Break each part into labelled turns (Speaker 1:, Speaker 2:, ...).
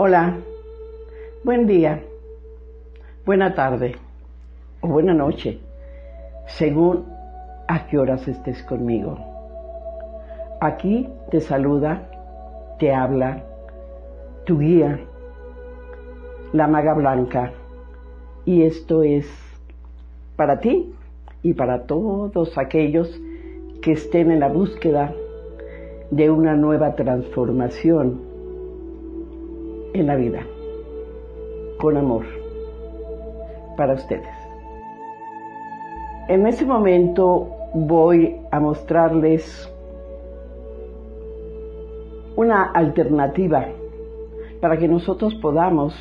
Speaker 1: Hola, buen día, buena tarde. O buena noche, según a qué horas estés conmigo. Aquí te saluda, te habla tu guía, la maga blanca, y esto es para ti y para todos aquellos que estén en la búsqueda de una nueva transformación en la vida, con amor, para ustedes. En este momento voy a mostrarles una alternativa para que nosotros podamos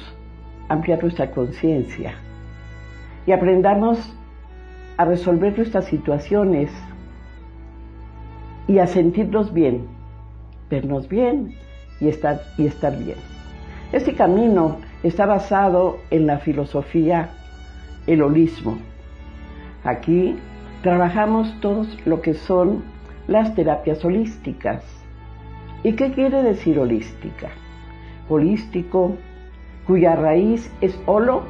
Speaker 1: ampliar nuestra conciencia y aprendamos a resolver nuestras situaciones y a sentirnos bien, vernos bien y estar, y estar bien. Este camino está basado en la filosofía, el holismo. Aquí trabajamos todos lo que son las terapias holísticas. ¿Y qué quiere decir holística? Holístico, cuya raíz es holo,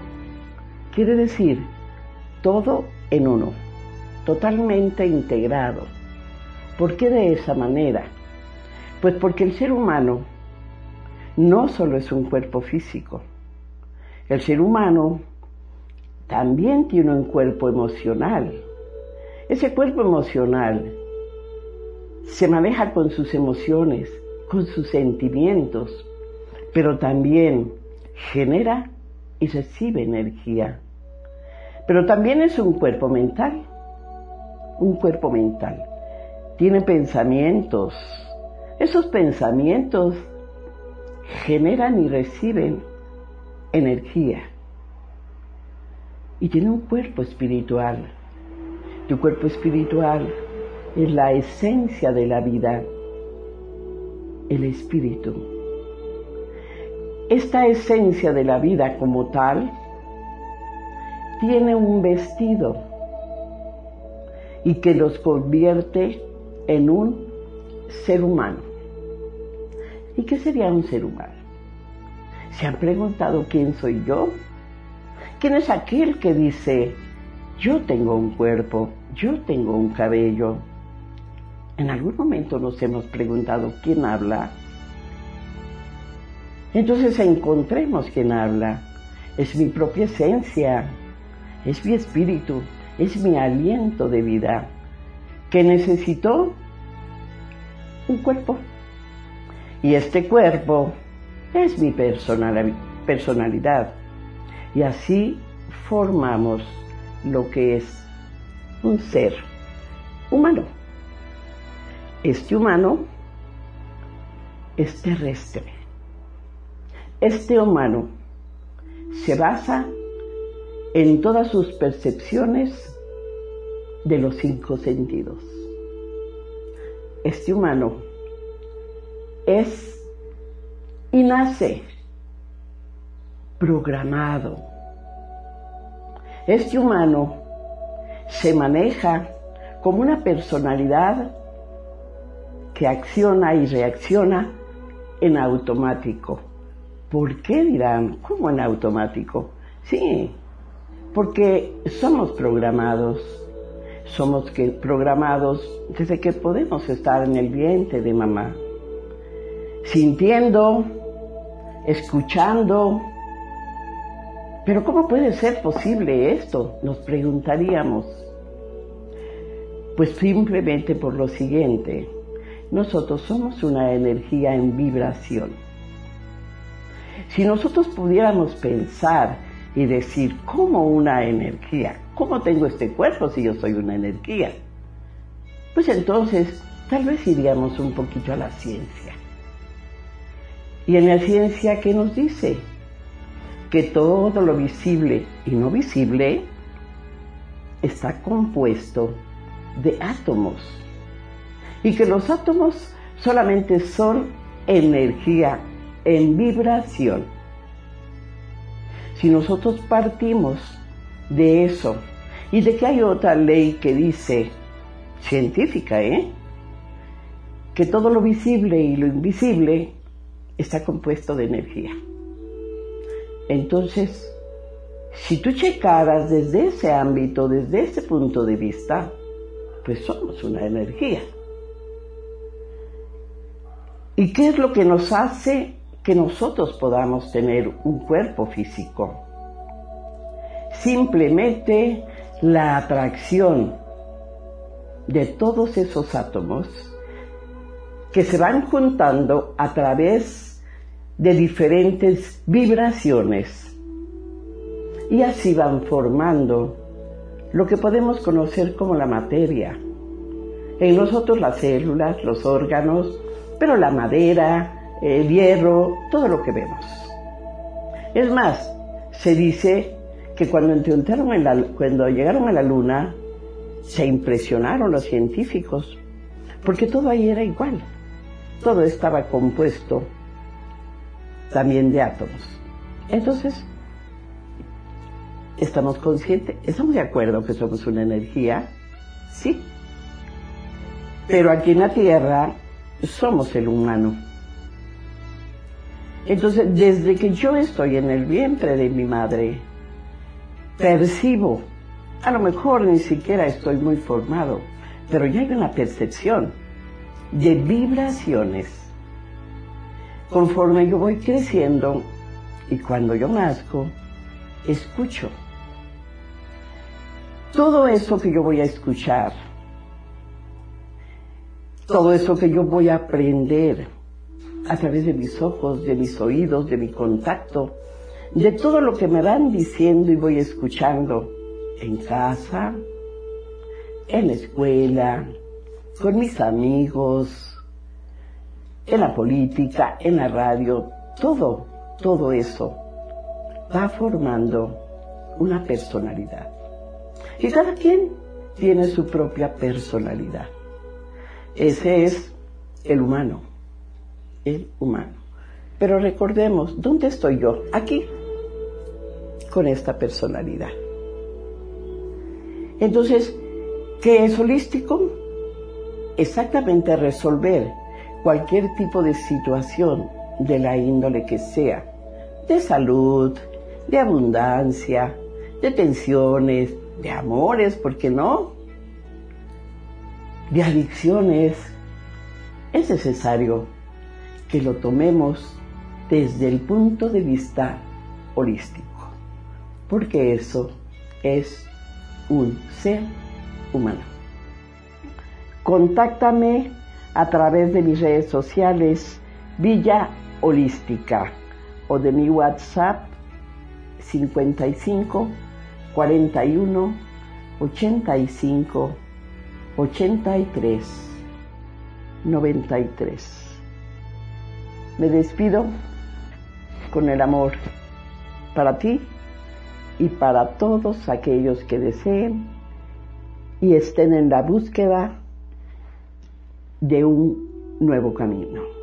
Speaker 1: quiere decir todo en uno, totalmente integrado. ¿Por qué de esa manera? Pues porque el ser humano no solo es un cuerpo físico. El ser humano también tiene un cuerpo emocional. Ese cuerpo emocional se maneja con sus emociones, con sus sentimientos, pero también genera y recibe energía. Pero también es un cuerpo mental, un cuerpo mental. Tiene pensamientos. Esos pensamientos generan y reciben energía. Y tiene un cuerpo espiritual. Tu cuerpo espiritual es la esencia de la vida, el espíritu. Esta esencia de la vida como tal tiene un vestido y que los convierte en un ser humano. ¿Y qué sería un ser humano? ¿Se han preguntado quién soy yo? ¿Quién es aquel que dice, yo tengo un cuerpo, yo tengo un cabello? En algún momento nos hemos preguntado quién habla. Entonces encontremos quién habla. Es mi propia esencia, es mi espíritu, es mi aliento de vida, que necesitó un cuerpo. Y este cuerpo es mi personalidad. Y así formamos lo que es un ser humano. Este humano es terrestre. Este humano se basa en todas sus percepciones de los cinco sentidos. Este humano es y nace programado. Este humano se maneja como una personalidad que acciona y reacciona en automático. ¿Por qué dirán? ¿Cómo en automático? Sí, porque somos programados. Somos que programados desde que podemos estar en el vientre de mamá sintiendo, escuchando. Pero ¿cómo puede ser posible esto? Nos preguntaríamos. Pues simplemente por lo siguiente, nosotros somos una energía en vibración. Si nosotros pudiéramos pensar y decir, ¿cómo una energía? ¿Cómo tengo este cuerpo si yo soy una energía? Pues entonces tal vez iríamos un poquito a la ciencia. Y en la ciencia, ¿qué nos dice? Que todo lo visible y no visible está compuesto de átomos. Y que los átomos solamente son energía en vibración. Si nosotros partimos de eso y de que hay otra ley que dice, científica, ¿eh? Que todo lo visible y lo invisible está compuesto de energía. Entonces, si tú checaras desde ese ámbito, desde ese punto de vista, pues somos una energía. ¿Y qué es lo que nos hace que nosotros podamos tener un cuerpo físico? Simplemente la atracción de todos esos átomos que se van juntando a través de diferentes vibraciones y así van formando lo que podemos conocer como la materia. En nosotros las células, los órganos, pero la madera, el hierro, todo lo que vemos. Es más, se dice que cuando, llegaron a la luna, se impresionaron los científicos, porque todo ahí era igual. Todo estaba compuesto también de átomos. Entonces, ¿estamos conscientes? ¿Estamos de acuerdo que somos una energía? Sí. Pero aquí en la Tierra somos el humano. Entonces, desde que yo estoy en el vientre de mi madre, percibo, a lo mejor ni siquiera estoy muy formado, pero ya hay una percepción de vibraciones. Conforme yo voy creciendo y cuando yo nazco, escucho. Todo eso que yo voy a escuchar todo eso que yo voy a aprender a través de mis ojos, de mis oídos, de mi contacto, de todo lo que me van diciendo y voy escuchando en casa, en la escuela, con mis amigos, en la política, en la radio, todo, todo eso va formando una personalidad. Y cada quien tiene su propia personalidad. Ese es el humano, el humano. Pero recordemos, ¿dónde estoy yo? Aquí, con esta personalidad. Entonces, ¿qué es holístico? Exactamente resolver cualquier tipo de situación de la índole que sea, de salud, de abundancia, de tensiones, de amores, ¿por qué no? de adicciones, es necesario que lo tomemos desde el punto de vista holístico, porque eso es un ser humano. Contáctame a través de mis redes sociales Villa Holística o de mi WhatsApp 55 41 85 83 93. Me despido con el amor para ti y para todos aquellos que deseen y estén en la búsqueda de un nuevo camino.